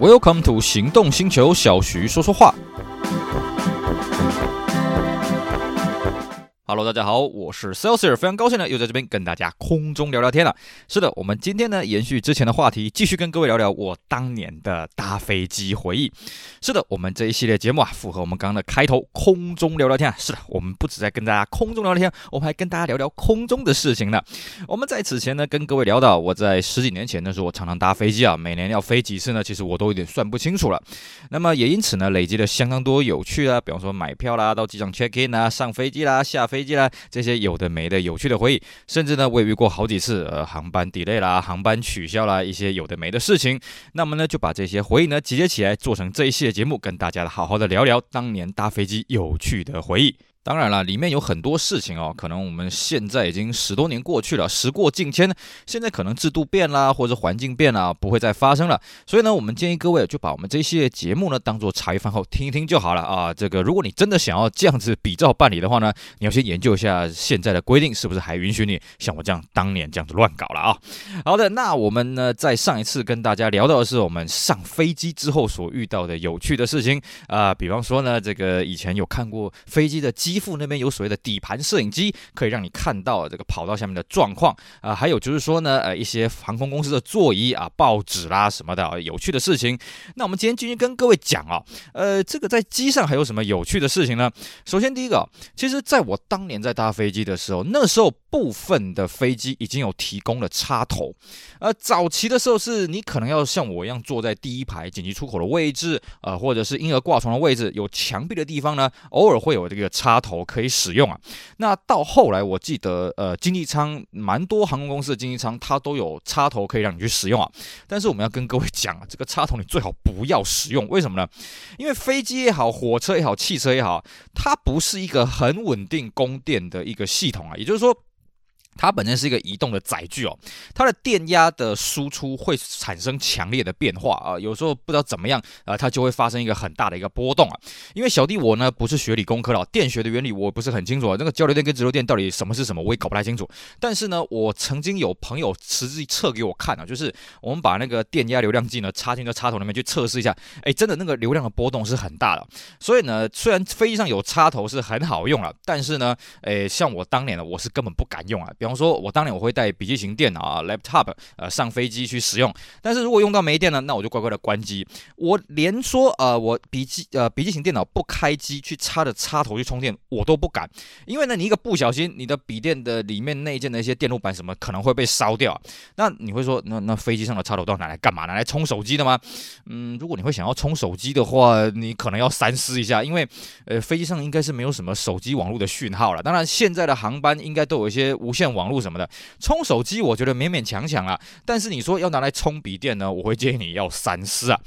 Welcome to 行动星球，小徐说说话。Hello，大家好，我是 Celsius，非常高兴呢，又在这边跟大家空中聊聊天了。是的，我们今天呢，延续之前的话题，继续跟各位聊聊我当年的搭飞机回忆。是的，我们这一系列节目啊，符合我们刚刚的开头，空中聊聊天啊。是的，我们不止在跟大家空中聊聊天，我们还跟大家聊聊空中的事情呢。我们在此前呢，跟各位聊到，我在十几年前的时候，我常常搭飞机啊，每年要飞几次呢？其实我都有点算不清楚了。那么也因此呢，累积了相当多有趣啊，比方说买票啦，到机场 check in 啊，上飞机啦，下飞机。这些有的没的有趣的回忆，甚至呢，我也遇过好几次，呃，航班 delay 啦，航班取消啦，一些有的没的事情。那么呢，就把这些回忆呢集结起来，做成这一系列节目，跟大家好好的聊聊当年搭飞机有趣的回忆。当然了，里面有很多事情哦，可能我们现在已经十多年过去了，时过境迁，现在可能制度变啦，或者环境变啦，不会再发生了。所以呢，我们建议各位就把我们这一系列节目呢，当做茶余饭后听一听就好了啊。这个，如果你真的想要这样子比照办理的话呢，你要先研究一下现在的规定是不是还允许你像我这样当年这样子乱搞了啊。好的，那我们呢，在上一次跟大家聊到的是我们上飞机之后所遇到的有趣的事情啊，比方说呢，这个以前有看过飞机的机。副那边有所谓的底盘摄影机，可以让你看到这个跑道下面的状况啊，还有就是说呢，呃，一些航空公司的座椅啊、报纸啦什么的有趣的事情。那我们今天继续跟各位讲啊，呃，这个在机上还有什么有趣的事情呢？首先第一个，其实在我当年在搭飞机的时候，那时候部分的飞机已经有提供了插头，呃，早期的时候是你可能要像我一样坐在第一排紧急出口的位置，呃，或者是婴儿挂床的位置，有墙壁的地方呢，偶尔会有这个插插。头可以使用啊，那到后来我记得，呃，经济舱蛮多航空公司的经济舱它都有插头可以让你去使用啊。但是我们要跟各位讲啊，这个插头你最好不要使用，为什么呢？因为飞机也好，火车也好，汽车也好，它不是一个很稳定供电的一个系统啊，也就是说。它本身是一个移动的载具哦，它的电压的输出会产生强烈的变化啊，有时候不知道怎么样啊，它就会发生一个很大的一个波动啊。因为小弟我呢不是学理工科的，电学的原理我不是很清楚啊，那个交流电跟直流电到底什么是什么，我也搞不太清楚。但是呢，我曾经有朋友实际测给我看啊，就是我们把那个电压流量计呢插进这插头里面去测试一下，哎，真的那个流量的波动是很大的。所以呢，虽然飞机上有插头是很好用了，但是呢，哎，像我当年呢，我是根本不敢用啊。比方说，我当年我会带笔记型电脑啊，laptop，呃，上飞机去使用。但是如果用到没电了，那我就乖乖的关机。我连说呃，我笔记呃笔记型电脑不开机去插着插头去充电，我都不敢。因为呢，你一个不小心，你的笔电的里面内建的一些电路板什么可能会被烧掉。那你会说，那那飞机上的插头都要拿来干嘛？拿来充手机的吗？嗯，如果你会想要充手机的话，你可能要三思一下，因为呃，飞机上应该是没有什么手机网络的讯号了。当然，现在的航班应该都有一些无线网络什么的。充手机我觉得勉勉强强啊，但是你说要拿来充笔电呢，我会建议你要三思啊。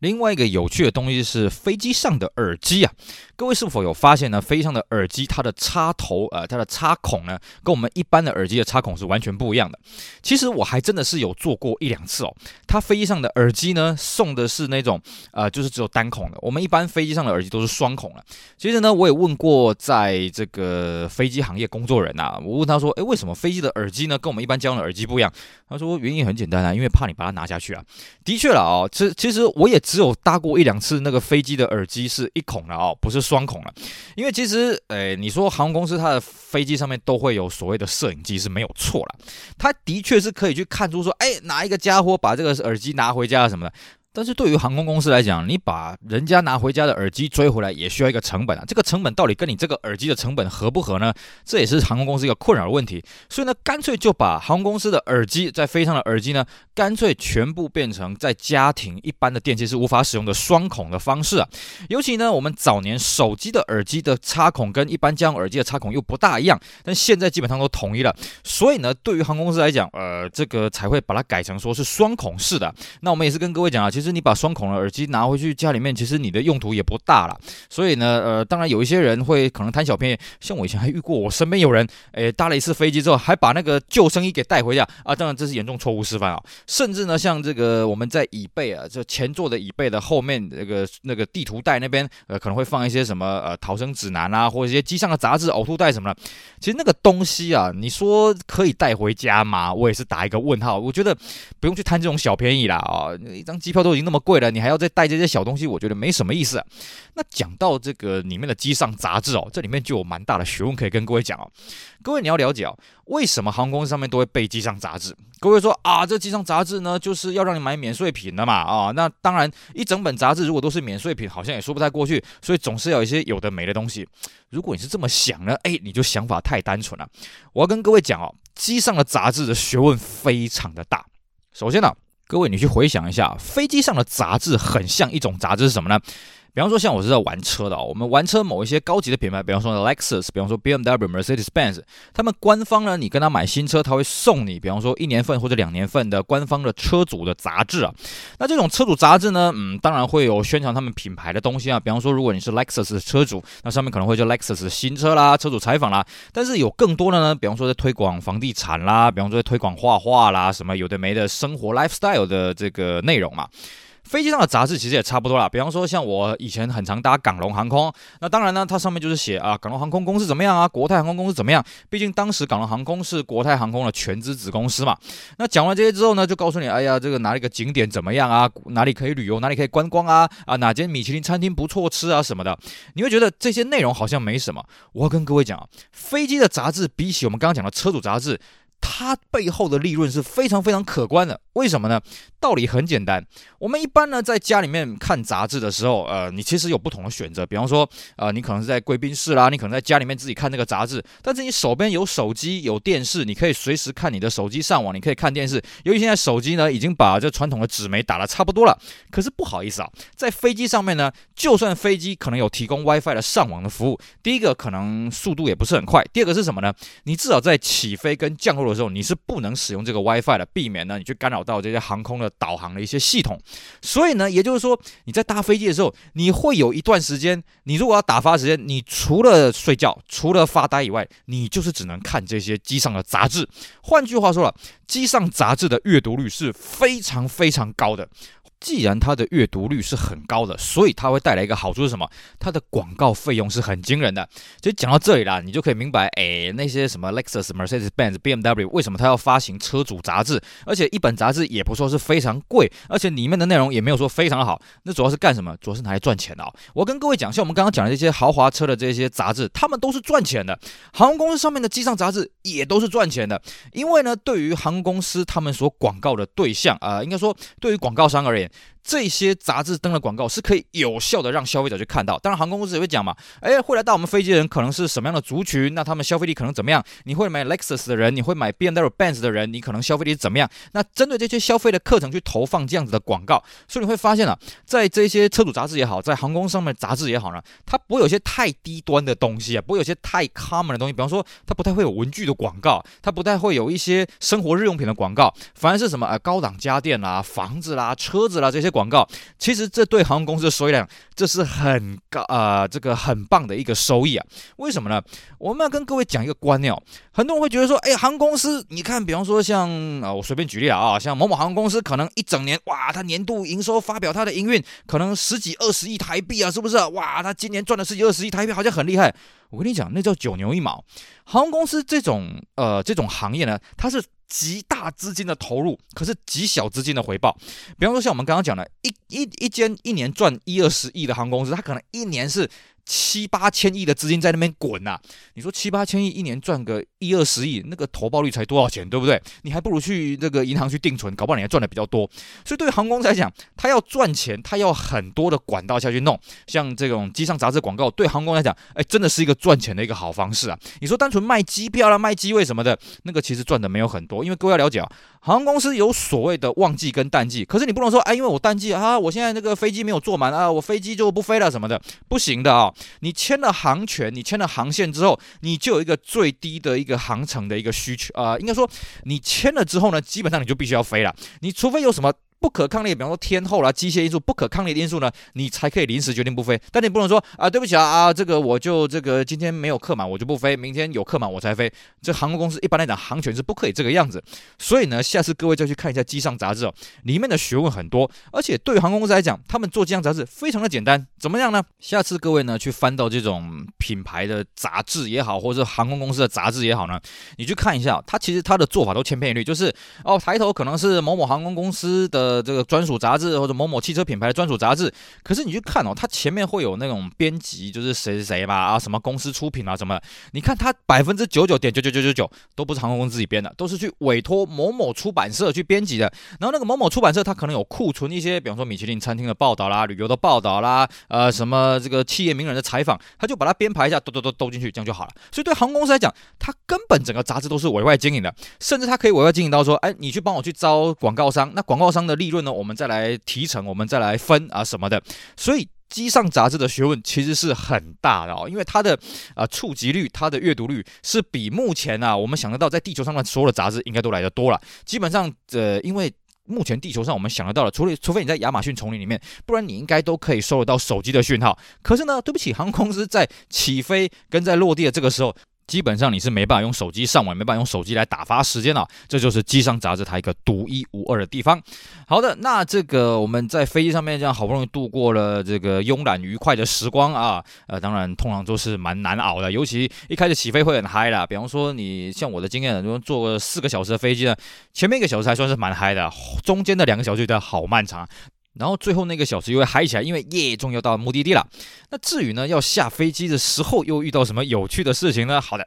另外一个有趣的东西是飞机上的耳机啊。各位是否有发现呢？飞机上的耳机，它的插头，呃，它的插孔呢，跟我们一般的耳机的插孔是完全不一样的。其实我还真的是有做过一两次哦。它飞机上的耳机呢，送的是那种，呃，就是只有单孔的。我们一般飞机上的耳机都是双孔的。其实呢，我也问过在这个飞机行业工作人呐、啊，我问他说，诶，为什么飞机的耳机呢，跟我们一般家用的耳机不一样？他说原因很简单啊，因为怕你把它拿下去啊。的确了啊，其其实我也只有搭过一两次那个飞机的耳机是一孔的哦，不是。双孔了，因为其实，诶，你说航空公司它的飞机上面都会有所谓的摄影机是没有错了，它的确是可以去看出说，诶，哪一个家伙把这个耳机拿回家什么的。但是对于航空公司来讲，你把人家拿回家的耳机追回来也需要一个成本啊。这个成本到底跟你这个耳机的成本合不合呢？这也是航空公司一个困扰的问题。所以呢，干脆就把航空公司的耳机在飞上的耳机呢，干脆全部变成在家庭一般的电器是无法使用的双孔的方式啊。尤其呢，我们早年手机的耳机的插孔跟一般家用耳机的插孔又不大一样，但现在基本上都统一了。所以呢，对于航空公司来讲，呃，这个才会把它改成说是双孔式的。那我们也是跟各位讲啊，其实。你把双孔的耳机拿回去家里面，其实你的用途也不大了。所以呢，呃，当然有一些人会可能贪小便宜，像我以前还遇过，我身边有人，诶，搭了一次飞机之后，还把那个救生衣给带回家啊。当然这是严重错误示范啊。甚至呢，像这个我们在椅背啊，这前座的椅背的后面那个那个地图袋那边，呃，可能会放一些什么呃逃生指南啊，或者一些机上的杂志、呕吐袋什么的。其实那个东西啊，你说可以带回家吗？我也是打一个问号。我觉得不用去贪这种小便宜啦啊，一张机票都。都已经那么贵了，你还要再带这些小东西，我觉得没什么意思。那讲到这个里面的机上杂志哦，这里面就有蛮大的学问可以跟各位讲哦。各位你要了解哦，为什么航空上面都会备机上杂志？各位说啊，这机上杂志呢，就是要让你买免税品的嘛啊。那当然，一整本杂志如果都是免税品，好像也说不太过去，所以总是有一些有的没的东西。如果你是这么想呢，哎，你就想法太单纯了。我要跟各位讲哦，机上的杂志的学问非常的大。首先呢，各位你去回想一下，飞机上的杂志很像一种杂志是什么呢？比方说，像我是在玩车的哦，我们玩车某一些高级的品牌，比方说 Lexus，比方说 BMW、Mercedes-Benz，他们官方呢，你跟他买新车，他会送你，比方说一年份或者两年份的官方的车主的杂志啊。那这种车主杂志呢，嗯，当然会有宣传他们品牌的东西啊。比方说，如果你是 Lexus 的车主，那上面可能会叫 Lexus 新车啦、车主采访啦。但是有更多的呢，比方说在推广房地产啦，比方说在推广画画啦，什么有的没的生活 lifestyle 的这个内容嘛。飞机上的杂志其实也差不多啦，比方说像我以前很常搭港龙航空，那当然呢，它上面就是写啊，港龙航空公司怎么样啊，国泰航空公司怎么样？毕竟当时港龙航空是国泰航空的全资子公司嘛。那讲完这些之后呢，就告诉你，哎呀，这个哪里个景点怎么样啊？哪里可以旅游？哪里可以观光啊？啊，哪间米其林餐厅不错吃啊什么的？你会觉得这些内容好像没什么。我要跟各位讲，飞机的杂志比起我们刚刚讲的车主杂志。它背后的利润是非常非常可观的，为什么呢？道理很简单，我们一般呢在家里面看杂志的时候，呃，你其实有不同的选择，比方说，呃，你可能是在贵宾室啦，你可能在家里面自己看那个杂志，但是你手边有手机有电视，你可以随时看你的手机上网，你可以看电视。由于现在手机呢已经把这传统的纸媒打得差不多了，可是不好意思啊，在飞机上面呢，就算飞机可能有提供 WiFi 的上网的服务，第一个可能速度也不是很快，第二个是什么呢？你至少在起飞跟降落的时候，你是不能使用这个 WiFi 的，避免呢你去干扰到这些航空的导航的一些系统。所以呢，也就是说你在搭飞机的时候，你会有一段时间，你如果要打发时间，你除了睡觉、除了发呆以外，你就是只能看这些机上的杂志。换句话说了，机上杂志的阅读率是非常非常高的。既然它的阅读率是很高的，所以它会带来一个好处是什么？它的广告费用是很惊人的。其实讲到这里啦，你就可以明白，哎，那些什么 Lexus、Mercedes-Benz、BMW 为什么它要发行车主杂志，而且一本杂志也不说是非常贵，而且里面的内容也没有说非常好。那主要是干什么？主要是拿来赚钱的啊。我跟各位讲，像我们刚刚讲的这些豪华车的这些杂志，他们都是赚钱的。航空公司上面的机上杂志也都是赚钱的，因为呢，对于航空公司他们所广告的对象啊，呃，应该说对于广告商而言。second 这些杂志登的广告是可以有效的让消费者去看到。当然，航空公司也会讲嘛，哎，会来到我们飞机的人可能是什么样的族群？那他们消费力可能怎么样？你会买 Lexus 的人，你会买 BMW、Benz 的人，你可能消费力怎么样？那针对这些消费的课程去投放这样子的广告，所以你会发现啊，在这些车主杂志也好，在航空上面杂志也好呢，它不会有些太低端的东西啊，不会有些太 common 的东西。比方说，它不太会有文具的广告，它不太会有一些生活日用品的广告，反而是什么呃高档家电啦、房子啦、车子啦这些广告，其实。这对航空公司的收益来讲，这是很高啊、呃，这个很棒的一个收益啊。为什么呢？我们要跟各位讲一个观念哦。很多人会觉得说，哎，航空公司，你看，比方说像啊，我随便举例啊，像某某航空公司，可能一整年，哇，它年度营收发表它的营运，可能十几二十亿台币啊，是不是？哇，它今年赚了十几二十亿台币，好像很厉害。我跟你讲，那叫九牛一毛。航空公司这种呃这种行业呢，它是。极大资金的投入，可是极小资金的回报。比方说，像我们刚刚讲的，一一一间一年赚一二十亿的航空公司，它可能一年是。七八千亿的资金在那边滚呐，你说七八千亿一年赚个一二十亿，那个投报率才多少钱，对不对？你还不如去那个银行去定存，搞不好你还赚的比较多。所以对于航空公司来讲，他要赚钱，他要很多的管道下去弄。像这种机上杂志广告，对航空来讲，哎，真的是一个赚钱的一个好方式啊。你说单纯卖机票啦、卖机位什么的，那个其实赚的没有很多，因为各位要了解啊，航空公司有所谓的旺季跟淡季，可是你不能说，哎，因为我淡季啊，我现在那个飞机没有坐满啊，我飞机就不飞了什么的，不行的啊。你签了航权，你签了航线之后，你就有一个最低的一个航程的一个需求啊、应该说你签了之后呢，基本上你就必须要飞了，你除非有什么。不可抗力，比方说天候啦、机械因素，不可抗力的因素呢，你才可以临时决定不飞。但你不能说啊，对不起啊啊，这个我就这个今天没有客满，我就不飞，明天有客满我才飞。这航空公司一般来讲，航权是不可以这个样子。所以呢，下次各位再去看一下机上杂志哦，里面的学问很多，而且对于航空公司来讲，他们做机上杂志非常的简单。怎么样呢？下次各位呢去翻到这种品牌的杂志也好，或者是航空公司的杂志也好呢，你去看一下，它其实它的做法都千篇一律，就是哦抬头可能是某某航空公司的。呃这个专属杂志，或者某某汽车品牌的专属杂志。可是你去看哦，它前面会有那种编辑，就是谁谁谁吧啊，什么公司出品啊什么？你看它百分之九九点九九九九九都不是航空公司自己编的，都是去委托某某出版社去编辑的。然后那个某某出版社，它可能有库存一些，比方说米其林餐厅的报道啦、旅游的报道啦，呃，什么这个企业名人的采访，他就把它编排一下，都都都兜进去，这样就好了。所以对航空公司来讲，它根本整个杂志都是委外经营的，甚至它可以委外经营到说，哎，你去帮我去招广告商，那广告商的利润呢，我们再来提成，我们再来分啊什么的。所以机上杂志的学问其实是很大的哦，因为它的啊触及率、它的阅读率是比目前啊我们想得到在地球上的所有的杂志应该都来得多了。基本上，呃，因为目前地球上我们想得到的，除了除非你在亚马逊丛林里面，不然你应该都可以收得到手机的讯号。可是呢，对不起，航空公司在起飞跟在落地的这个时候。基本上你是没办法用手机上网，没办法用手机来打发时间了，这就是机上杂志它一个独一无二的地方。好的，那这个我们在飞机上面这样好不容易度过了这个慵懒愉快的时光啊，呃，当然通常都是蛮难熬的，尤其一开始起飞会很嗨啦。比方说你像我的经验，如果坐个四个小时的飞机呢，前面一个小时还算是蛮嗨的，中间的两个小时觉得好漫长。然后最后那个小时又会嗨起来，因为耶，终于要到目的地了。那至于呢，要下飞机的时候又遇到什么有趣的事情呢？好的。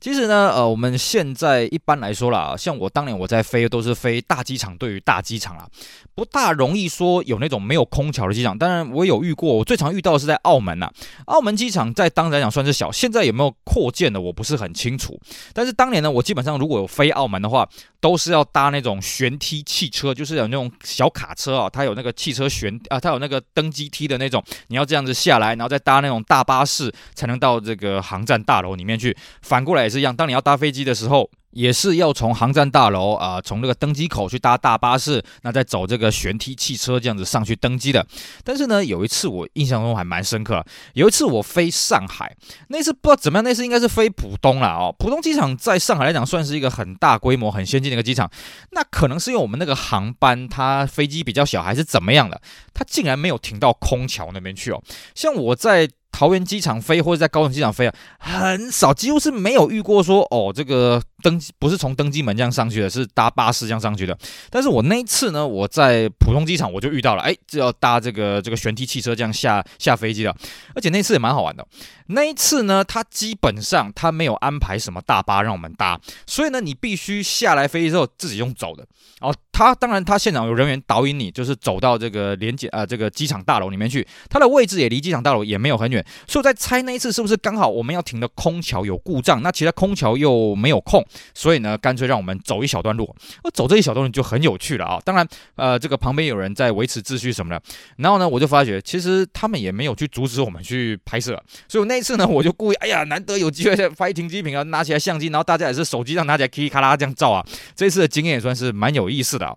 其实呢，呃，我们现在一般来说啦，像我当年我在飞都是飞大机场对于大机场啦，不大容易说有那种没有空调的机场。当然我有遇过，我最常遇到的是在澳门呐。澳门机场在当时来讲算是小，现在有没有扩建的我不是很清楚。但是当年呢，我基本上如果有飞澳门的话，都是要搭那种旋梯汽车，就是有那种小卡车啊，它有那个汽车旋啊，它有那个登机梯的那种，你要这样子下来，然后再搭那种大巴士才能到这个航站大楼里面去。反过来也是一样，当你要搭飞机的时候。也是要从航站大楼啊，从那个登机口去搭大巴士，那再走这个旋梯汽车这样子上去登机的。但是呢，有一次我印象中还蛮深刻，有一次我飞上海，那次不知道怎么样，那次应该是飞浦东了哦。浦东机场在上海来讲算是一个很大规模、很先进的一个机场。那可能是因为我们那个航班它飞机比较小，还是怎么样的，它竟然没有停到空桥那边去哦。像我在。桃园机场飞或者在高雄机场飞啊，很少，几乎是没有遇过说哦，这个登不是从登机门这样上去的，是搭巴士这样上去的。但是我那一次呢，我在浦东机场我就遇到了，哎，就要搭这个这个旋梯汽车这样下下飞机了，而且那次也蛮好玩的。那一次呢，他基本上他没有安排什么大巴让我们搭，所以呢，你必须下来飞机之后自己用走的。哦，他当然他现场有人员导引你，就是走到这个连接啊这个机场大楼里面去，它的位置也离机场大楼也没有很远。所以在猜那一次是不是刚好我们要停的空桥有故障，那其他空桥又没有空，所以呢，干脆让我们走一小段路。我走这一小段路就很有趣了啊！当然，呃，这个旁边有人在维持秩序什么的。然后呢，我就发觉其实他们也没有去阻止我们去拍摄，所以那一次呢，我就故意，哎呀，难得有机会拍停机坪啊，拿起来相机，然后大家也是手机上拿起来，咔咔啦这样照啊。这次的经验也算是蛮有意思的啊。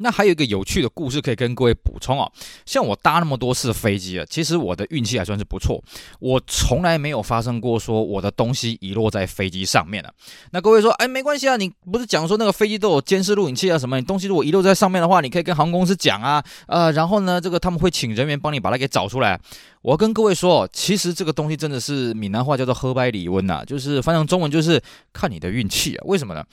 那还有一个有趣的故事可以跟各位补充哦，像我搭那么多次飞机啊，其实我的运气还算是不错，我从来没有发生过说我的东西遗落在飞机上面了。那各位说，哎，没关系啊，你不是讲说那个飞机都有监视录影器啊什么？你东西如果遗落在上面的话，你可以跟航空公司讲啊，呃，然后呢，这个他们会请人员帮你把它给找出来。我要跟各位说，其实这个东西真的是闽南话叫做“喝白礼温”呐，就是翻成中文就是看你的运气啊。为什么呢？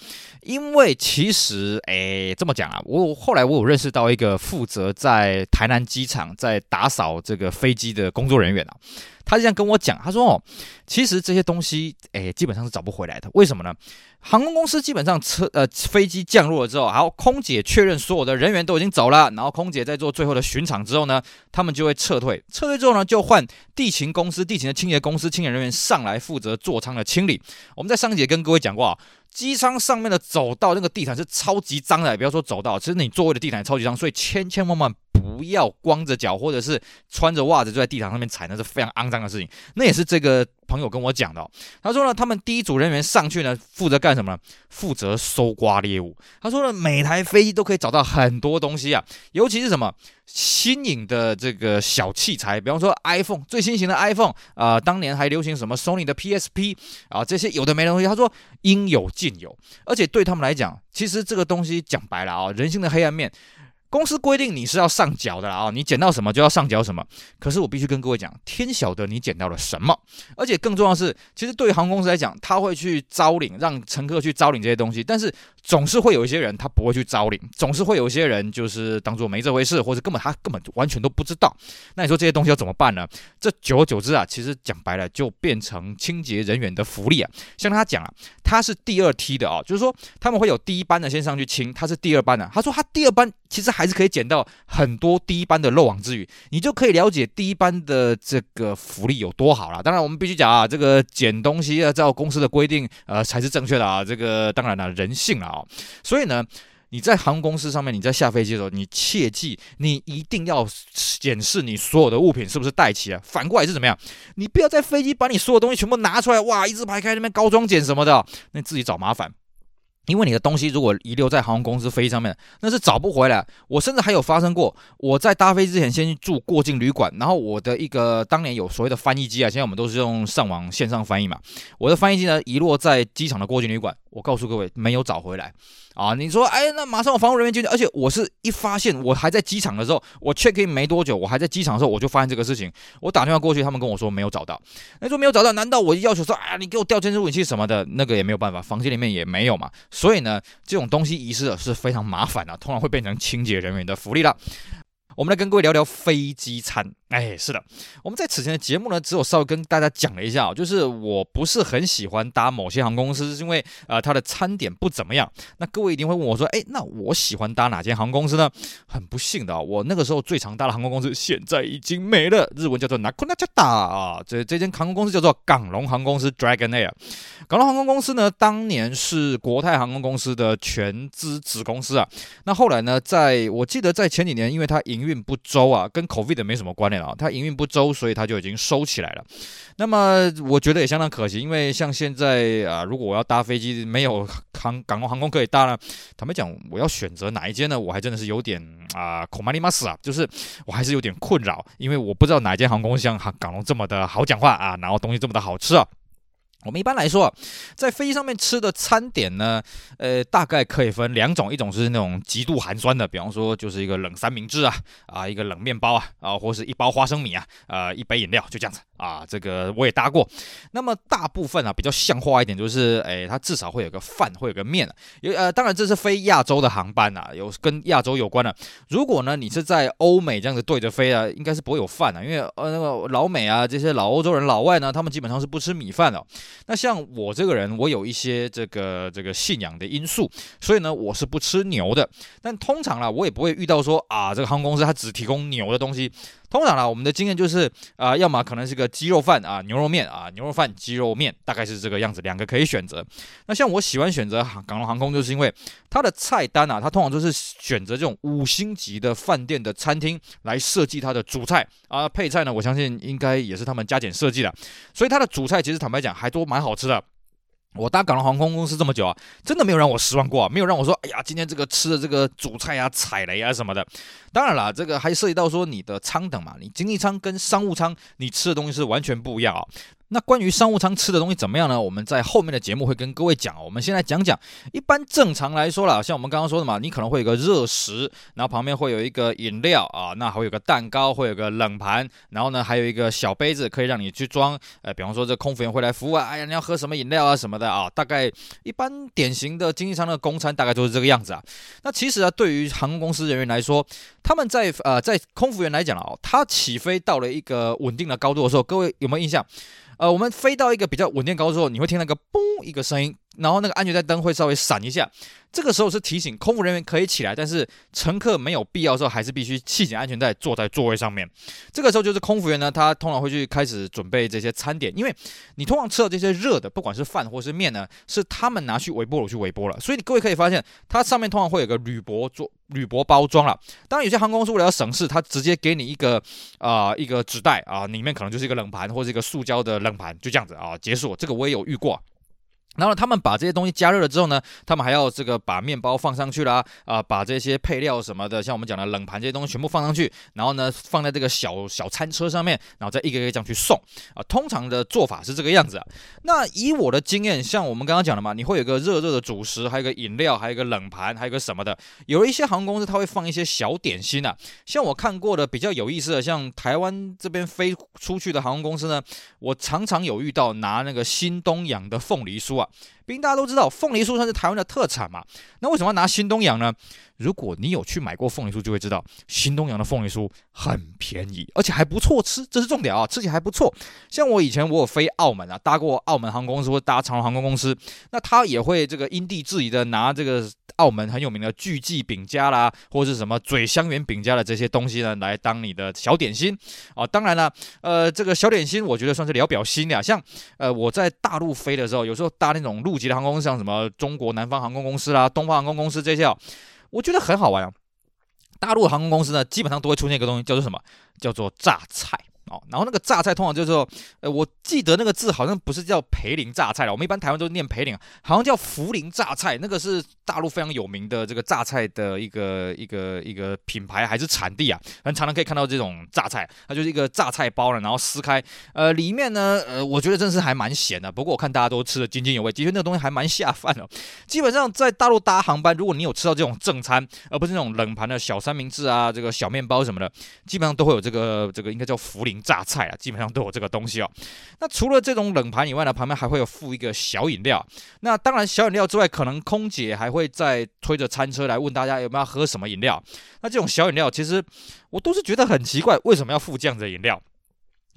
因为其实，诶，这么讲啊，我后来我有认识到一个负责在台南机场在打扫这个飞机的工作人员啊。他这样跟我讲，他说：“哦，其实这些东西，诶，基本上是找不回来的。为什么呢？航空公司基本上车呃飞机降落了之后，好，空姐确认所有的人员都已经走了，然后空姐在做最后的巡场之后呢，他们就会撤退。撤退之后呢，就换地勤公司、地勤的清洁公司、清洁人员上来负责座舱的清理。我们在上一节跟各位讲过啊，机舱上面的走道那个地毯是超级脏的，不要说走道，其实你座位的地毯超级脏，所以千千万万。”不要光着脚或者是穿着袜子就在地毯上面踩，那是非常肮脏的事情。那也是这个朋友跟我讲的。他说呢，他们第一组人员上去呢，负责干什么呢？负责搜刮猎物。他说呢，每台飞机都可以找到很多东西啊，尤其是什么新颖的这个小器材，比方说 iPhone 最新型的 iPhone 啊，当年还流行什么 Sony 的 PSP 啊，这些有的没的东西。他说应有尽有，而且对他们来讲，其实这个东西讲白了啊，人性的黑暗面。公司规定你是要上缴的啦啊，你捡到什么就要上缴什么。可是我必须跟各位讲，天晓得你捡到了什么。而且更重要的是，其实对于航空公司来讲，他会去招领，让乘客去招领这些东西。但是总是会有一些人他不会去招领，总是会有一些人就是当做没这回事，或者根本他根本完全都不知道。那你说这些东西要怎么办呢？这久而久之啊，其实讲白了就变成清洁人员的福利啊。像他讲啊，他是第二梯的啊，就是说他们会有第一班的先上去清，他是第二班的。他说他第二班其实还是可以捡到很多第一班的漏网之鱼，你就可以了解第一班的这个福利有多好了。当然我们必须讲啊，这个捡东西要照公司的规定呃才是正确的啊。这个当然了，人性了啊。所以呢，你在航空公司上面，你在下飞机的时候，你切记你一定要检视你所有的物品是不是带齐啊。反过来是怎么样？你不要在飞机把你所有东西全部拿出来，哇，一字排开那边高装检什么的，那自己找麻烦。因为你的东西如果遗留在航空公司飞机上面，那是找不回来。我甚至还有发生过，我在搭飞之前先去住过境旅馆，然后我的一个当年有所谓的翻译机啊，现在我们都是用上网线上翻译嘛，我的翻译机呢遗落在机场的过境旅馆。我告诉各位，没有找回来啊！你说，哎，那马上我防务人员进去，而且我是一发现，我还在机场的时候，我 check in 没多久，我还在机场的时候，我就发现这个事情。我打电话过去，他们跟我说没有找到。那说没有找到，难道我要求说，啊，你给我调监视录影器什么的？那个也没有办法，房间里面也没有嘛。所以呢，这种东西遗失了是非常麻烦的，通常会变成清洁人员的福利了。我们来跟各位聊聊飞机餐。哎，是的，我们在此前的节目呢，只有稍微跟大家讲了一下，就是我不是很喜欢搭某些航空公司，是因为呃它的餐点不怎么样。那各位一定会问我说，哎，那我喜欢搭哪间航空公司呢？很不幸的，我那个时候最常搭的航空公司现在已经没了，日文叫做 nakunajata 啊，这这间航空公司叫做港龙航空公司 Dragon Air。港龙航空公司呢，当年是国泰航空公司的全资子公司啊。那后来呢，在我记得在前几年，因为它营运不周啊，跟 COVID 没什么关联。啊，它营运不周，所以它就已经收起来了。那么我觉得也相当可惜，因为像现在啊，如果我要搭飞机，没有航港龙航空可以搭呢，坦白讲，我要选择哪一间呢？我还真的是有点啊，恐怕你妈死啊，就是我还是有点困扰，因为我不知道哪一间航空像港龙这么的好讲话啊，然后东西这么的好吃啊。我们一般来说，在飞机上面吃的餐点呢，呃，大概可以分两种，一种是那种极度寒酸的，比方说就是一个冷三明治啊，啊，一个冷面包啊，啊，或是一包花生米啊，呃，一杯饮料，就这样子。啊，这个我也搭过。那么大部分啊，比较像话一点，就是诶，它至少会有个饭，会有个面。有呃，当然这是飞亚洲的航班啊，有跟亚洲有关的。如果呢，你是在欧美这样子对着飞啊，应该是不会有饭的，因为呃那个老美啊，这些老欧洲人、老外呢，他们基本上是不吃米饭的。那像我这个人，我有一些这个这个信仰的因素，所以呢，我是不吃牛的。但通常啦，我也不会遇到说啊，这个航空公司它只提供牛的东西。通常呢，我们的经验就是啊、要么可能是个鸡肉饭啊，牛肉面啊，牛肉饭鸡肉面，大概是这个样子，两个可以选择。那像我喜欢选择港龙航空，就是因为它的菜单啊，它通常都是选择这种五星级的饭店的餐厅来设计它的主菜啊，配菜呢，我相信应该也是他们加减设计的，所以它的主菜其实坦白讲还都蛮好吃的。我搭港龙航空公司这么久啊，真的没有让我失望过，没有让我说，哎呀，今天这个吃的这个主菜啊，踩雷啊什么的。当然了，这个还涉及到说你的舱等嘛，你经济舱跟商务舱你吃的东西是完全不一样啊。那关于商务舱吃的东西怎么样呢？我们在后面的节目会跟各位讲。我们先来讲讲，一般正常来说啦，像我们刚刚说的嘛，你可能会有个热食，然后旁边会有一个饮料啊，那还有个蛋糕，会有个冷盘，然后呢还有一个小杯子可以让你去装。呃，比方说这空服员会来服务啊，哎呀，你要喝什么饮料啊什么的啊。大概一般典型的经济舱的公餐大概都是这个样子啊。那其实啊，对于航空公司人员来说，他们在呃在空服员来讲啊，他起飞到了一个稳定的高度的时候，各位有没有印象？呃，我们飞到一个比较稳定高度之后，你会听那个嘣一个声音，然后那个安全带灯会稍微闪一下。这个时候是提醒空服人员可以起来，但是乘客没有必要的时候，还是必须系紧安全带，坐在座位上面。这个时候就是空服员呢，他通常会去开始准备这些餐点，因为你通常吃的这些热的，不管是饭或是面呢，是他们拿去微波炉去微波了。所以你各位可以发现，它上面通常会有个铝箔做铝箔包装了。当然，有些航空公司为了要省事，他直接给你一个啊、一个纸袋啊，里面可能就是一个冷盘或者一个塑胶的冷盘，就这样子啊结束。这个我也有遇过。然后他们把这些东西加热了之后呢，他们还要这个把面包放上去啦，啊，把这些配料什么的，像我们讲的冷盘这些东西全部放上去，然后呢放在这个小小餐车上面，然后再一个一个这样去送啊。通常的做法是这个样子啊。那以我的经验，像我们刚刚讲的嘛，你会有个热热的主食，还有个饮料，还有个冷盘，还有个什么的。有一些航空公司它会放一些小点心啊，像我看过的比较有意思的，像台湾这边飞出去的航空公司呢，我常常有遇到拿那个新东阳的凤梨酥啊。but 毕竟大家都知道，凤梨酥算是台湾的特产嘛。那为什么要拿新东阳呢？如果你有去买过凤梨酥，就会知道新东阳的凤梨酥很便宜，而且还不错吃，这是重点啊，吃起来还不错。像我以前我有飞澳门啊，搭过澳门航空公司或搭长荣航空公司，那他也会这个因地制宜的拿这个澳门很有名的巨记饼家啦，或是什么嘴香园饼家的这些东西呢，来当你的小点心啊。当然了，呃，这个小点心我觉得算是聊表心的，像呃我在大陆飞的时候，有时候搭那种路级的航空，像什么中国南方航空公司啦、东方航空公司这些啊，我觉得很好玩啊。大陆航空公司呢，基本上都会出现一个东西，叫做什么？叫做榨菜。哦，然后那个榨菜通常就是说，呃，我记得那个字好像不是叫培林榨菜了，我们一般台湾都念培林，好像叫涪陵榨菜，那个是大陆非常有名的这个榨菜的一个一个一个品牌还是产地啊？很常常可以看到这种榨菜，它就是一个榨菜包了，然后撕开，呃，里面呢，呃，我觉得真是还蛮咸的，不过我看大家都吃的津津有味，的确那个东西还蛮下饭的。基本上在大陆搭航班，如果你有吃到这种正餐，而不是那种冷盘的小三明治啊，这个小面包什么的，基本上都会有这个这个应该叫福榨菜啊，基本上都有这个东西哦。那除了这种冷盘以外呢，旁边还会有附一个小饮料。那当然，小饮料之外，可能空姐还会再推着餐车来问大家有没有喝什么饮料。那这种小饮料，其实我都是觉得很奇怪，为什么要附这样子的饮料？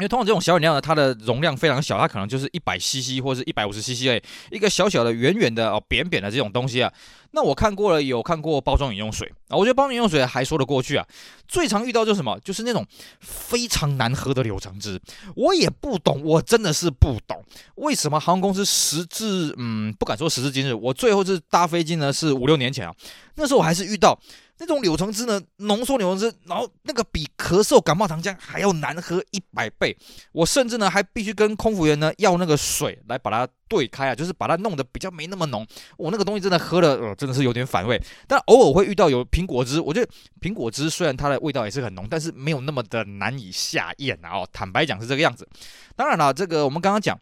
因为通常这种小饮料呢，它的容量非常小，它可能就是一百 CC 或者是一百五十 CC 诶，一个小小的、圆圆的哦、扁扁的这种东西啊。那我看过了，有看过包装饮用水啊，我觉得包装饮用水还说得过去啊。最常遇到就是什么，就是那种非常难喝的柳橙汁，我也不懂，我真的是不懂，为什么航空公司时至嗯，不敢说时至今日，我最后是搭飞机呢是五六年前啊，那时候我还是遇到。那种柳橙汁呢，浓缩柳橙汁，然后那个比咳嗽感冒糖浆还要难喝一百倍。我甚至呢还必须跟空服员呢要那个水来把它兑开啊，就是把它弄得比较没那么浓。我那个东西真的喝了，呃，真的是有点反胃。但偶尔会遇到有苹果汁，我觉得苹果汁虽然它的味道也是很浓，但是没有那么的难以下咽啊。哦，坦白讲是这个样子。当然了，这个我们刚刚讲。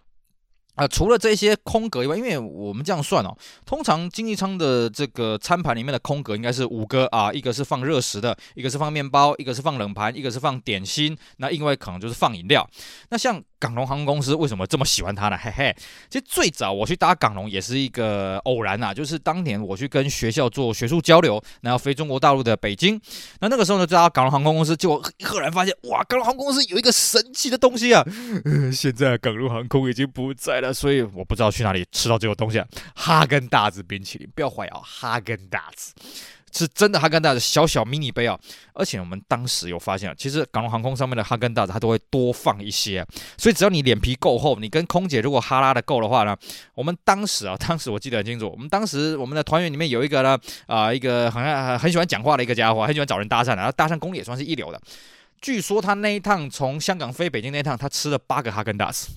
啊、除了这些空格以外，因为我们这样算哦，通常经济舱的这个餐盘里面的空格应该是五个啊，一个是放热食的，一个是放面包，一个是放冷盘，一个是放点心，那另外可能就是放饮料。那像港龙航空公司为什么这么喜欢它呢？嘿嘿，其实最早我去搭港龙也是一个偶然呐，就是当年我去跟学校做学术交流，然后飞中国大陆的北京，那那个时候呢，就搭港龙航空公司就赫然发现，哇，港龙航空公司有一个神奇的东西啊，呃，现在港龙航空已经不在了，所以我不知道去哪里吃到这个东西啊，哈根达斯冰淇淋，不要怀疑啊，哈根达斯。是真的哈根达斯小小迷你杯啊，而且我们当时有发现啊，其实港龙航空上面的哈根达斯它都会多放一些，所以只要你脸皮够厚，你跟空姐如果哈拉的够的话呢，我们当时啊，当时我记得很清楚，我们当时我们的团员里面有一个呢，啊、一个好像很喜欢讲话的一个家伙，很喜欢找人搭讪的，然后搭讪功力也算是一流的。据说他那一趟从香港飞北京那一趟，他吃了八个哈根达斯。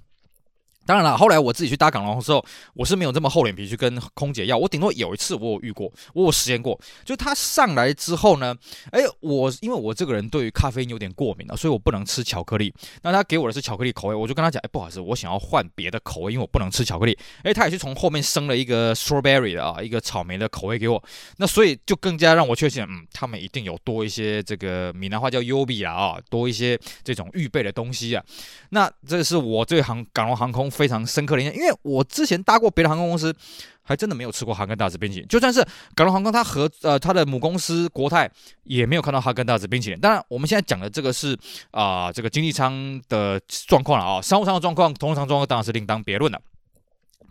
当然了，后来我自己去搭港龙的时候，我是没有这么厚脸皮去跟空姐要。我顶多有一次我有遇过，我有实验过，就他上来之后呢，哎，我因为我这个人对于咖啡因有点过敏啊，所以我不能吃巧克力。那他给我的是巧克力口味，我就跟他讲，哎，不好意思，我想要换别的口味，因为我不能吃巧克力。哎，他也是从后面生了一个 strawberry 的啊，一个草莓的口味给我。那所以就更加让我确信，嗯，他们一定有多一些这个闽南话叫优比啊，啊，多一些这种预备的东西啊。那这是我对航港龙航空。非常深刻的印象，因为我之前搭过别的航空公司，还真的没有吃过哈根达斯冰淇淋。就算是港龙航空，它和呃它的母公司国泰也没有看到哈根达斯冰淇淋。当然，我们现在讲的这个是啊、这个经济舱的状况了啊，商务舱的状况、通常状况当然是另当别论了。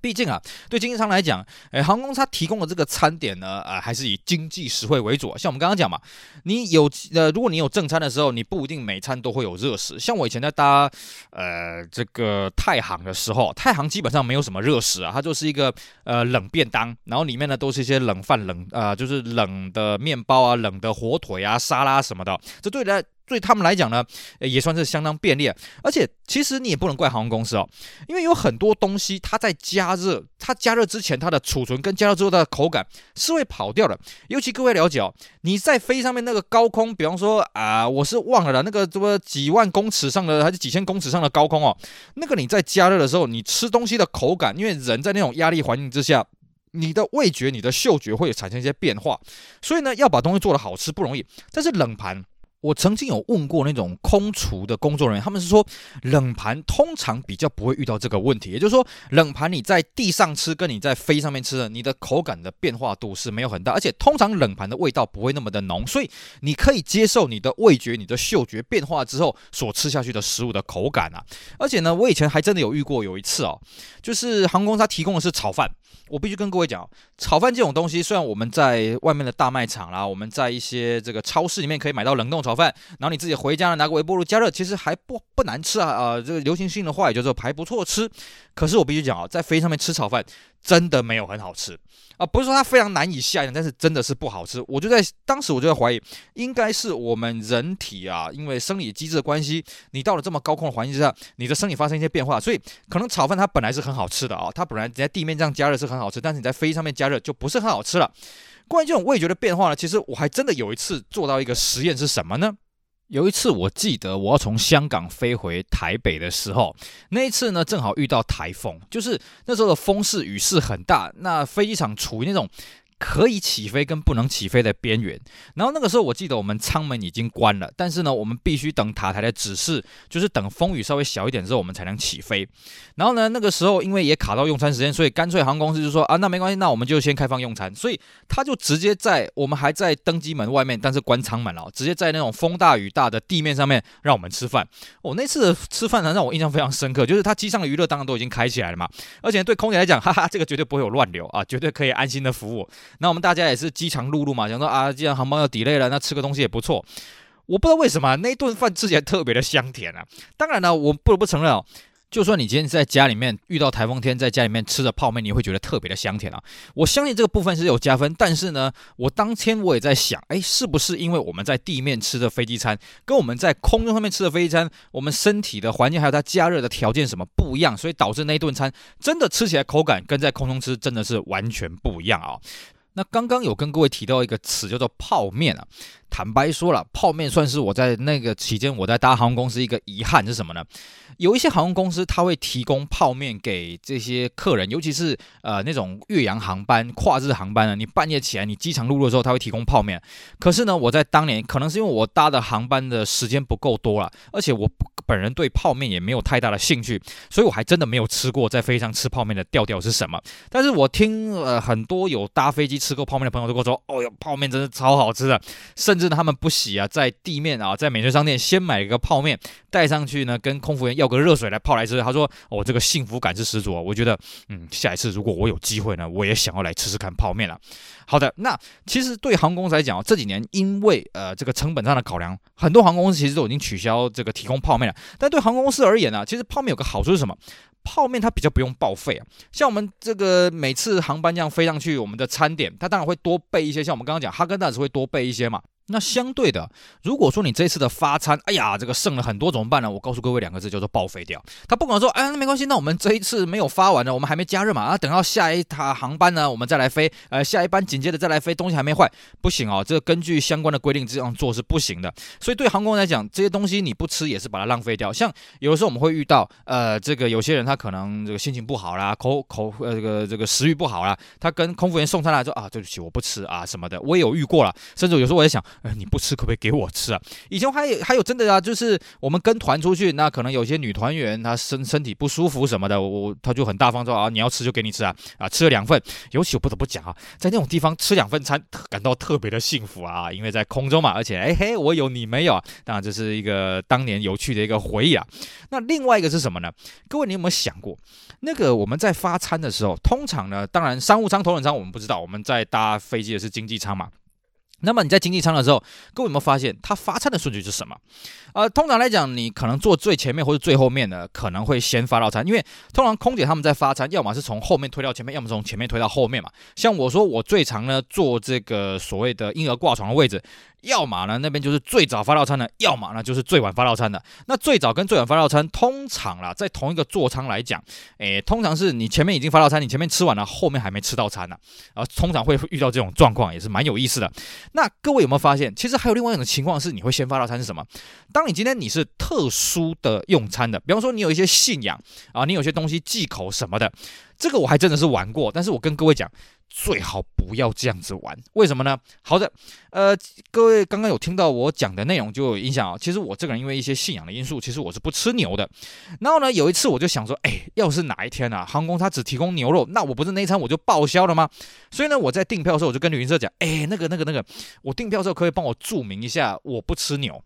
毕竟啊，对经济舱来讲，诶，航空它提供的这个餐点呢，呃，还是以经济实惠为主。像我们刚刚讲嘛，你有呃，如果你有正餐的时候，你不一定每餐都会有热食。像我以前在搭呃这个太行的时候，太行基本上没有什么热食啊，它就是一个呃冷便当，然后里面呢都是一些冷饭、冷呃就是冷的面包啊、冷的火腿啊、沙拉什么的。这对来对他们来讲呢，也算是相当便利。而且其实你也不能怪航空公司哦，因为有很多东西它在加热，它加热之前它的储存跟加热之后它的口感是会跑掉的。尤其各位了解哦，你在飞上面那个高空，比方说啊，我是忘了了那个什么几万公尺上的还是几千公尺上的高空哦，那个你在加热的时候，你吃东西的口感，因为人在那种压力环境之下。你的味觉、你的嗅觉会产生一些变化，所以呢，要把东西做得好吃不容易。但是冷盘。我曾经有问过那种空厨的工作人员，他们是说冷盘通常比较不会遇到这个问题，也就是说冷盘你在地上吃跟你在飞上面吃的，你的口感的变化度是没有很大，而且通常冷盘的味道不会那么的浓，所以你可以接受你的味觉、你的嗅觉变化之后所吃下去的食物的口感啊。而且呢，我以前还真的有遇过有一次哦，就是航空公司它提供的是炒饭，我必须跟各位讲，炒饭这种东西虽然我们在外面的大卖场啦，我们在一些这个超市里面可以买到冷冻炒。炒饭，然后你自己回家拿个微波炉加热，其实还不不难吃啊啊、这个流行性的话也就是还不错吃。可是我必须讲啊，在飞机上面吃炒饭真的没有很好吃啊，不是说它非常难以下咽，但是真的是不好吃。我就在当时我就在怀疑，应该是我们人体啊，因为生理机制的关系，你到了这么高空的环境之下，你的生理发生一些变化，所以可能炒饭它本来是很好吃的啊，它本来在地面这样加热是很好吃，但是你在飞机上面加热就不是很好吃了。关于这种味觉的变化呢，其实我还真的有一次做到一个实验是什么呢？有一次我记得我要从香港飞回台北的时候，那一次呢正好遇到台风，就是那时候的风势雨势很大，那飞机场处于那种。可以起飞跟不能起飞的边缘，然后那个时候我记得我们舱门已经关了，但是呢，我们必须等塔台的指示，就是等风雨稍微小一点之后，我们才能起飞。然后呢，那个时候因为也卡到用餐时间，所以干脆航空公司就说啊，那没关系，那我们就先开放用餐。所以他就直接在我们还在登机门外面，但是关舱门了，直接在那种风大雨大的地面上面让我们吃饭。我、那次的吃饭呢，让我印象非常深刻，就是他机上的娱乐当然都已经开起来了嘛，而且对空姐来讲，哈哈，这个绝对不会有乱流啊，绝对可以安心的服务。那我们大家也是饥肠辘辘嘛，想说啊，既然航班要 delay 了，那吃个东西也不错。我不知道为什么那顿饭吃起来特别的香甜啊。当然呢，我不得不承认哦。就算你今天在家里面遇到台风天，在家里面吃的泡面，你会觉得特别的香甜啊！我相信这个部分是有加分，但是呢，我当天我也在想，哎，是不是因为我们在地面吃的飞机餐，跟我们在空中上面吃的飞机餐，我们身体的环境还有它加热的条件什么不一样，所以导致那顿餐真的吃起来口感跟在空中吃真的是完全不一样啊！那刚刚有跟各位提到一个词叫做泡面啊。坦白说了，泡面算是我在那个期间我在搭航空公司一个遗憾是什么呢？有一些航空公司它会提供泡面给这些客人，尤其是呃那种越洋航班、跨日航班呢，你半夜起来你饥肠辘辘的时候，他会提供泡面。可是呢，我在当年可能是因为我搭的航班的时间不够多了，而且我本人对泡面也没有太大的兴趣，所以我还真的没有吃过在飞机上吃泡面的调调是什么。但是我听呃很多有搭飞机吃过泡面的朋友都跟我说，哦哟，泡面真的超好吃的，甚至他们不洗啊，在地面啊，在免税商店先买一个泡面带上去呢，跟空服员要个热水来泡来吃。他说：“哦，这个幸福感是十足啊！”我觉得，嗯，下一次如果我有机会呢，我也想要来吃吃看泡面了。好的，那其实对航空公司来讲，这几年因为呃这个成本上的考量，很多航空公司其实都已经取消这个提供泡面了。但对航空公司而言呢，其实泡面有个好处是什么？泡面它比较不用报废啊，像我们这个每次航班这样飞上去，我们的餐点它当然会多备一些，像我们刚刚讲哈根达斯会多备一些嘛。那相对的，如果说你这次的发餐，哎呀，这个剩了很多怎么办呢？我告诉各位两个字，叫做报废掉。他不可能说，哎，那没关系，那我们这一次没有发完呢，我们还没加热嘛，啊，等到下一趟航班呢，我们再来飞，呃，下一班紧接着再来飞，东西还没坏，不行哦，这个根据相关的规定这样做是不行的。所以对航空来讲，这些东西你不吃也是把它浪费掉。像有的时候我们会遇到，呃，这个有些人他可能这个心情不好啦，口口呃这个这个食欲不好啦，他跟空服员送餐来说啊，对不起，我不吃啊什么的，我也有遇过了，甚至有时候我在想，呃，你不吃可不可以？给我吃啊！以前还有还有真的啊，就是我们跟团出去，那可能有些女团员她身身体不舒服什么的，我她就很大方说啊，你要吃就给你吃啊啊，吃了两份。尤其我不得不讲啊，在那种地方吃两份餐，感到特别的幸福啊，因为在空中嘛，而且哎嘿，我有你没有啊，当然这是一个当年有趣的一个回忆啊。那另外一个是什么呢？各位你有没有想过，那个我们在发餐的时候，通常呢，当然商务舱、头等舱我们不知道，我们在搭飞机的是经济舱嘛。那么你在经济舱的时候，各位有没有发现他发餐的顺序是什么？呃，通常来讲，你可能坐最前面或者最后面的，可能会先发到餐，因为通常空姐他们在发餐，要么是从后面推到前面，要么从前面推到后面嘛。像我说，我最常呢坐这个所谓的婴儿挂床的位置。要么呢，那边就是最早发到餐的；要么呢，就是最晚发到餐的。那最早跟最晚发到餐，通常啦，在同一个座舱来讲，诶，通常是你前面已经发到餐，你前面吃完了，后面还没吃到餐呢。啊，通常会遇到这种状况，也是蛮有意思的。那各位有没有发现，其实还有另外一种情况是，你会先发到餐是什么？当当你今天你是特殊的用餐的，比方说你有一些信仰啊，你有些东西忌口什么的，这个我还真的是玩过，但是我跟各位讲。最好不要这样子玩，为什么呢？好的，呃，各位刚刚有听到我讲的内容就有印象啊。其实我这个人因为一些信仰的因素，其实我是不吃牛的。然后呢，有一次我就想说，哎，要是哪一天啊，航空它只提供牛肉，那我不是那一餐我就报销了吗？所以呢，我在订票的时候我就跟旅行社讲，哎，那个那个那个，我订票的时候可以帮我注明一下，我不吃牛。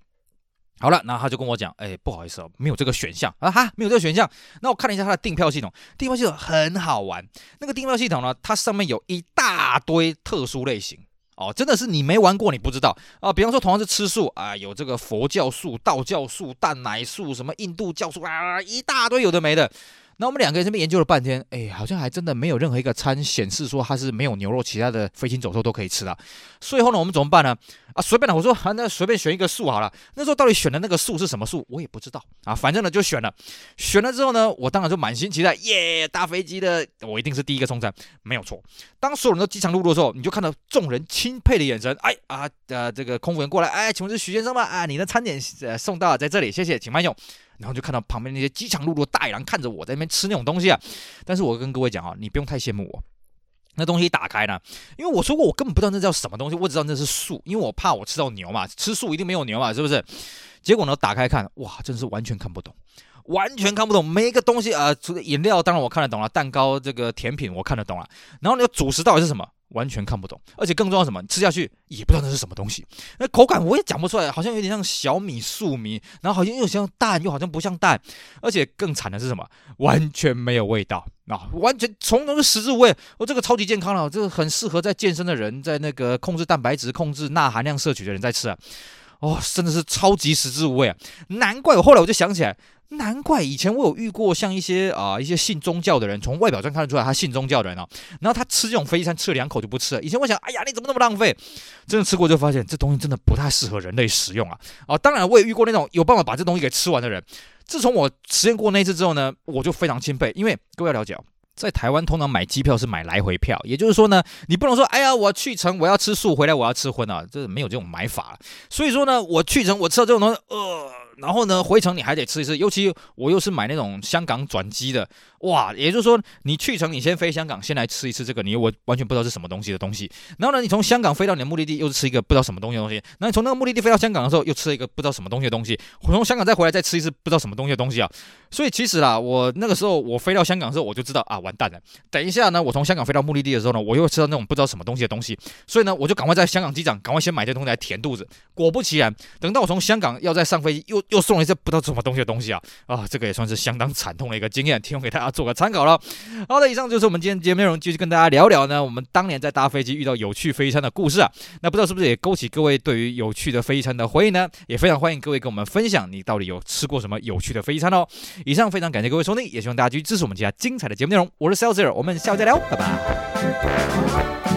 好了，那他就跟我讲，哎，不好意思哦，没有这个选项啊哈，没有这个选项。那我看了一下他的订票系统，订票系统很好玩。那个订票系统呢，它上面有一大堆特殊类型哦，真的是你没玩过你不知道啊。比方说，同样是吃素啊，有这个佛教素、道教素、蛋奶素，什么印度教素啊，一大堆有的没的。那我们两个人这边研究了半天，哎，好像还真的没有任何一个餐显示说它是没有牛肉，其他的飞禽走兽都可以吃的。所以后呢，我们怎么办呢？啊，随便了，我说啊，那随便选一个素好了。那时候到底选的那个素是什么素，我也不知道啊。反正呢就选了，选了之后呢，我当然就满心期待，耶，搭飞机的我一定是第一个冲餐，没有错。当所有人都饥肠辘辘的时候，你就看到众人钦佩的眼神，哎啊呃，这个空服员过来，哎，请问是徐先生吗？啊，你的餐点呃送到了，在这里，谢谢，请慢用。然后就看到旁边那些饥肠辘辘的大野狼看着我在那边吃那种东西啊，但是我跟各位讲啊，你不用太羡慕我。那东西一打开呢，因为我说过我根本不知道那叫什么东西，我只知道那是素，因为我怕我吃到牛嘛，吃素一定没有牛嘛，是不是？结果呢，打开看，哇，真是完全看不懂，完全看不懂，每一个东西啊，除了饮料当然我看得懂了，蛋糕这个甜品我看得懂了，然后那个主食到底是什么？完全看不懂，而且更重要什么？吃下去也不知道那是什么东西。那口感我也讲不出来，好像有点像小米粟米，然后好像又像蛋，又好像不像蛋。而且更惨的是什么？完全没有味道啊！完全从头是食之无味。我、这个超级健康了，这个很适合在健身的人，在那个控制蛋白质、控制钠含量摄取的人在吃啊。哦，真的是超级食之无味啊！难怪我后来我就想起来。难怪以前我有遇过像一些啊、一些信宗教的人，从外表上看得出来他信宗教的人哦，然后他吃这种飞机餐吃了两口就不吃了。以前我想，哎呀，你怎么那么浪费？真的吃过就发现这东西真的不太适合人类食用啊！啊，当然我也遇过那种有办法把这东西给吃完的人。自从我实验过那次之后呢，我就非常钦佩，因为各位要了解哦，在台湾通常买机票是买来回票，也就是说呢，你不能说，哎呀，我去成我要吃素，回来我要吃荤啊，这没有这种买法。所以说呢，我去成我吃到这种东西，呃。然后呢，回程你还得吃一次，尤其我又是买那种香港转机的，哇，也就是说你去程你先飞香港，先来吃一次这个，你我完全不知道是什么东西的东西。然后呢，你从香港飞到你的目的地，又是吃一个不知道什么东西的东西。那你从那个目的地飞到香港的时候，又吃了一个不知道什么东西的东西。从香港再回来再吃一次不知道什么东西的东西啊。所以其实啦，我那个时候我飞到香港的时候，我就知道啊，完蛋了。等一下呢，我从香港飞到目的地的时候呢，我又吃到那种不知道什么东西的东西。所以呢，我就赶快在香港机场赶快先买这东西来填肚子。果不其然，等到我从香港要再上飞机，又又送了一些不知道。什么东西的东西啊啊，这个也算是相当惨痛的一个经验，提供给大家做个参考了。好的，以上就是我们今天节目内容，继续跟大家聊聊呢，我们当年在搭飞机遇到有趣飞机餐的故事啊。那不知道是不是也勾起各位对于有趣的飞机餐的回忆呢？也非常欢迎各位跟我们分享，你到底有吃过什么有趣的飞机餐哦。以上非常感谢各位收听，也希望大家继续支持我们其他精彩的节目内容。我是 Celsius，我们下回再聊，拜拜。